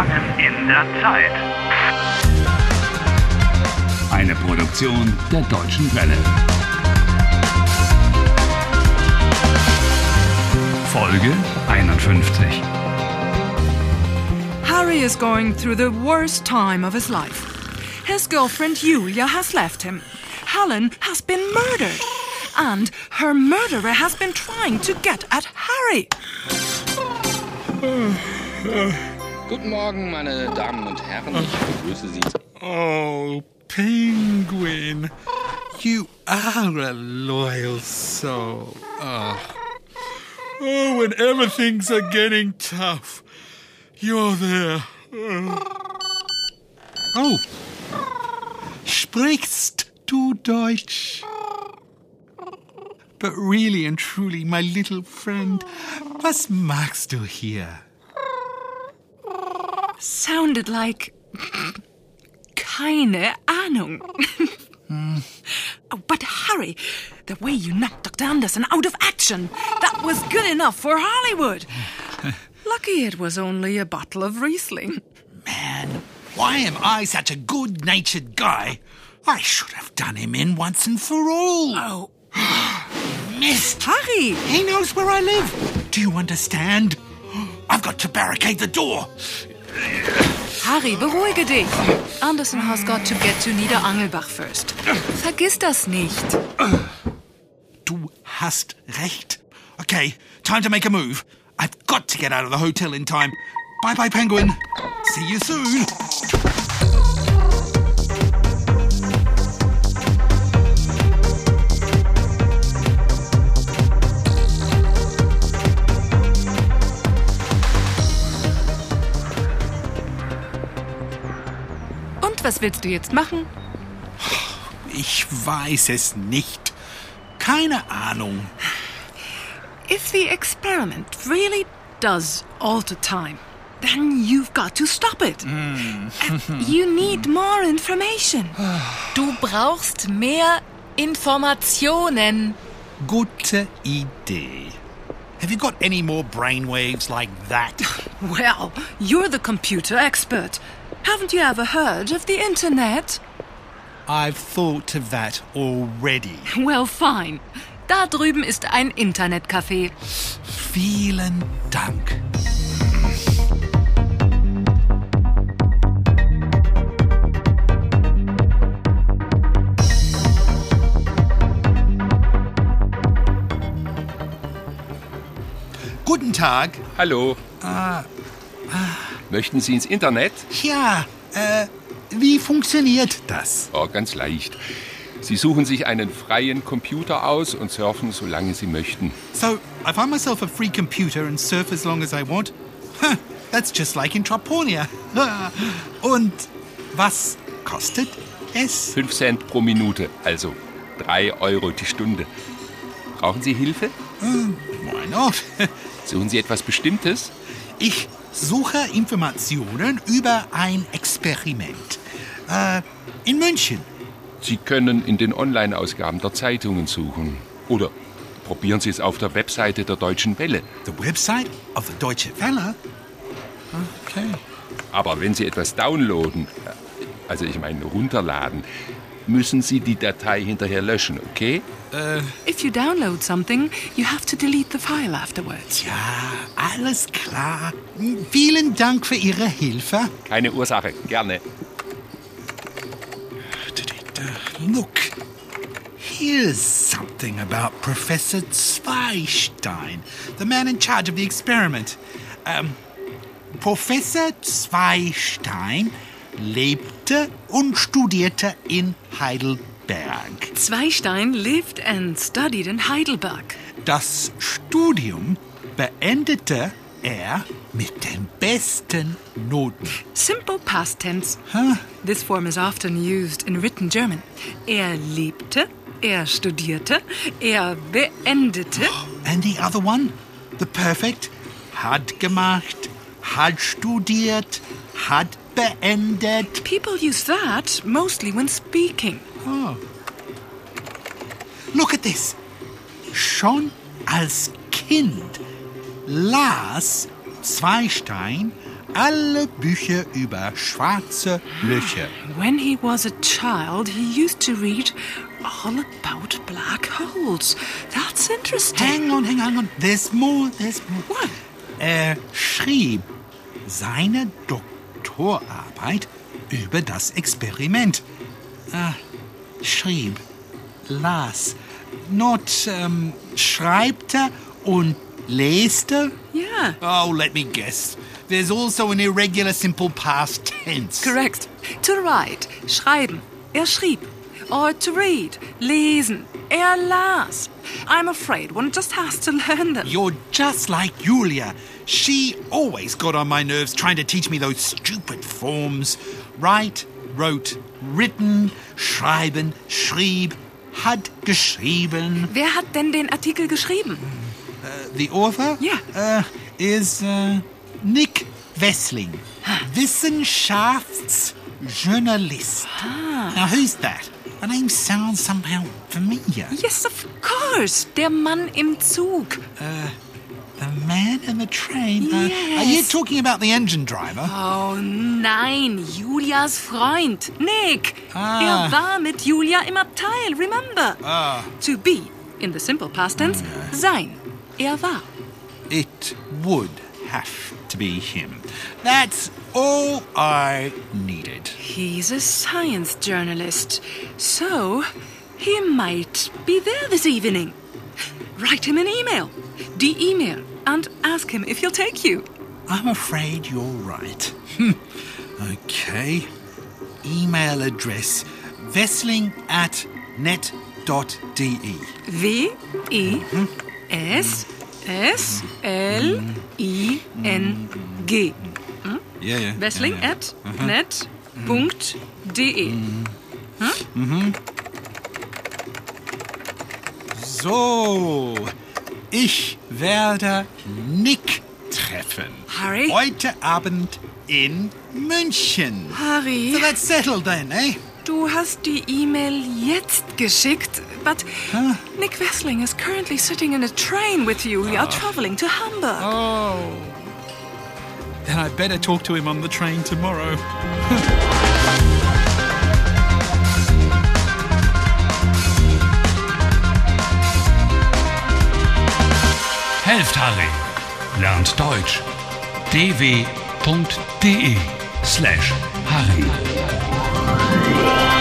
Gefangen in der Zeit. Eine Produktion der Deutschen Welle. Folge 51. Harry is going through the worst time of his life. His girlfriend Julia has left him. Helen has been murdered. And her murderer has been trying to get at Harry. Guten Morgen, meine Damen und Herren. Ich begrüße Sie. Oh, Penguin. You are a loyal soul. Ah. Oh. oh, whenever things are getting tough, you're there. Ah. Oh. Sprichst du Deutsch? But really and truly, my little friend, was magst du hier? Sounded like. Keine Ahnung. oh, but Harry, the way you knocked Dr. Anderson out of action, that was good enough for Hollywood. Lucky it was only a bottle of Riesling. Man, why am I such a good natured guy? I should have done him in once and for all. Oh, Missed. Harry! He knows where I live. Do you understand? I've got to barricade the door. Harry, beruhige dich. Anderson has got to get to Niederangelbach first. Vergiss das nicht. Du hast recht. Okay, time to make a move. I've got to get out of the hotel in time. Bye bye, Penguin. See you soon. Was willst du jetzt machen? Ich weiß es nicht. Keine Ahnung. If the experiment really does alter time, then you've got to stop it. And you need more information. Du brauchst mehr Informationen. Gute Idee. Have you got any more brainwaves like that? Well, you're the computer expert. Haven't you ever heard of the internet? I've thought of that already. Well, fine. Da drüben ist ein Internetcafé. Vielen Dank. Guten Tag. Hallo. Möchten Sie ins Internet? Ja, äh, wie funktioniert das? Oh, ganz leicht. Sie suchen sich einen freien Computer aus und surfen, solange Sie möchten. So, I find myself a free computer and surf as long as I want? Huh, that's just like in Traponia. Und was kostet es? 5 Cent pro Minute, also 3 Euro die Stunde. Brauchen Sie Hilfe? Not? Suchen Sie etwas Bestimmtes? Ich suche Informationen über ein Experiment. Äh, in München. Sie können in den Online-Ausgaben der Zeitungen suchen. Oder probieren Sie es auf der Webseite der Deutschen Welle. The website of the Deutsche Welle? Okay. Aber wenn Sie etwas downloaden, also ich meine runterladen, müssen Sie die Datei hinterher löschen, okay? If you download something, you have to delete the file afterwards. Ja, alles klar. Vielen Dank für Ihre Hilfe. Keine Ursache, gerne. Look, here's something about Professor Zweistein, the man in charge of the experiment. Um, Professor Zweistein lebte und studierte in Heidelberg. Zweistein lived and studied in Heidelberg. Das Studium beendete er mit den besten Noten. Simple past tense. Huh? This form is often used in written German. Er lebte, er studierte, er beendete. And the other one, the perfect, hat gemacht, hat studiert, hat beendet. People use that mostly when speaking. Oh. Look at this. Schon als Kind las Zweistein alle Bücher über schwarze Löcher. When he was a child, he used to read all about black holes. That's interesting. Hang on, hang on, hang on. There's more, there's more. What? Er schrieb seine Doktorarbeit über das Experiment. Ah, schrieb, las, not ähm, schreibte und leste. Yeah. Oh, let me guess. There's also an irregular simple past tense. Correct. To write, schreiben. Er schrieb. Or to read, lesen. Er las. I'm afraid one just has to learn them. You're just like Julia. She always got on my nerves trying to teach me those stupid forms. Write, wrote, written, schreiben, schrieb, hat geschrieben. Wer hat denn den Artikel geschrieben? The author? Yeah. Uh, is uh, Nick Wessling. Wissenschaftsjournalist. Now, who's that? The name sounds somehow familiar. Yes, of course. Der Mann im Zug. Uh, The man in the train? Uh, are you talking about the engine driver? Oh nein, Julias Freund, Nick. Ah. Er war mit Julia im Abteil, remember? Ah. To be, in the simple past tense, sein. Er war. It would have to be him. That's all I needed. He's a science journalist, so he might be there this evening. Write him an email, the email, and ask him if he'll take you. I'm afraid you're right. Hmm. okay. Email address wessling at net.de. W E S S L I N G. Yeah, yeah. Wessling yeah, yeah. at net.de. So, ich werde Nick treffen. Harry? Heute Abend in München. Harry, So that's settled then, eh? du hast die E-Mail jetzt geschickt, but Nick Wessling is currently sitting in a train with Julia ah. traveling to Hamburg. Oh. Then I better talk to him on the train tomorrow. Helft Harry. Lernt Deutsch. dw.de slash Harry.